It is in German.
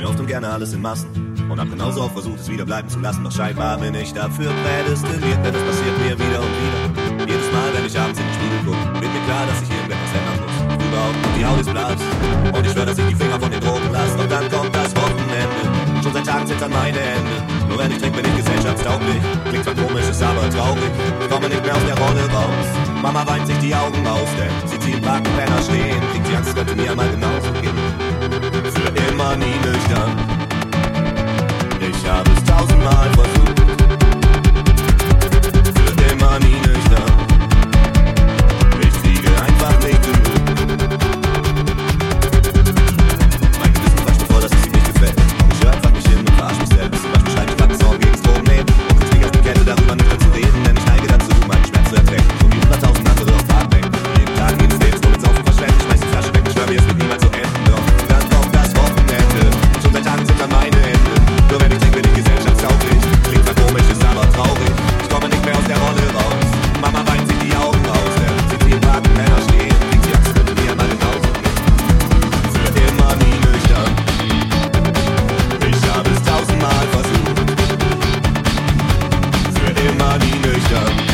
mir oft und gerne alles in Massen. Und hab genauso oft versucht, es wieder bleiben zu lassen. Doch scheinbar bin ich dafür prädestiniert, denn es passiert mir wieder und wieder. Jedes Mal, wenn ich abends in den Spiegel gucke, wird mir klar, dass ich irgendetwas ändern muss. Überhaupt, die Haut ist blass. Und ich schwör, dass ich die Finger von den Drogen lasse. Doch dann kommt das Wochenende. Schon seit Tagen zittern meine Hände. Nur wenn ich trinke, bin ich gesellschaftstauglich. Klingt zwar komisch, ist aber traurig. Ich komme nicht mehr aus der Rolle raus. Mama weint sich die Augen aus, denn sie zieht Parken, Penner stehen. Kriegt sie Angst, könnte mir mal my Löcher.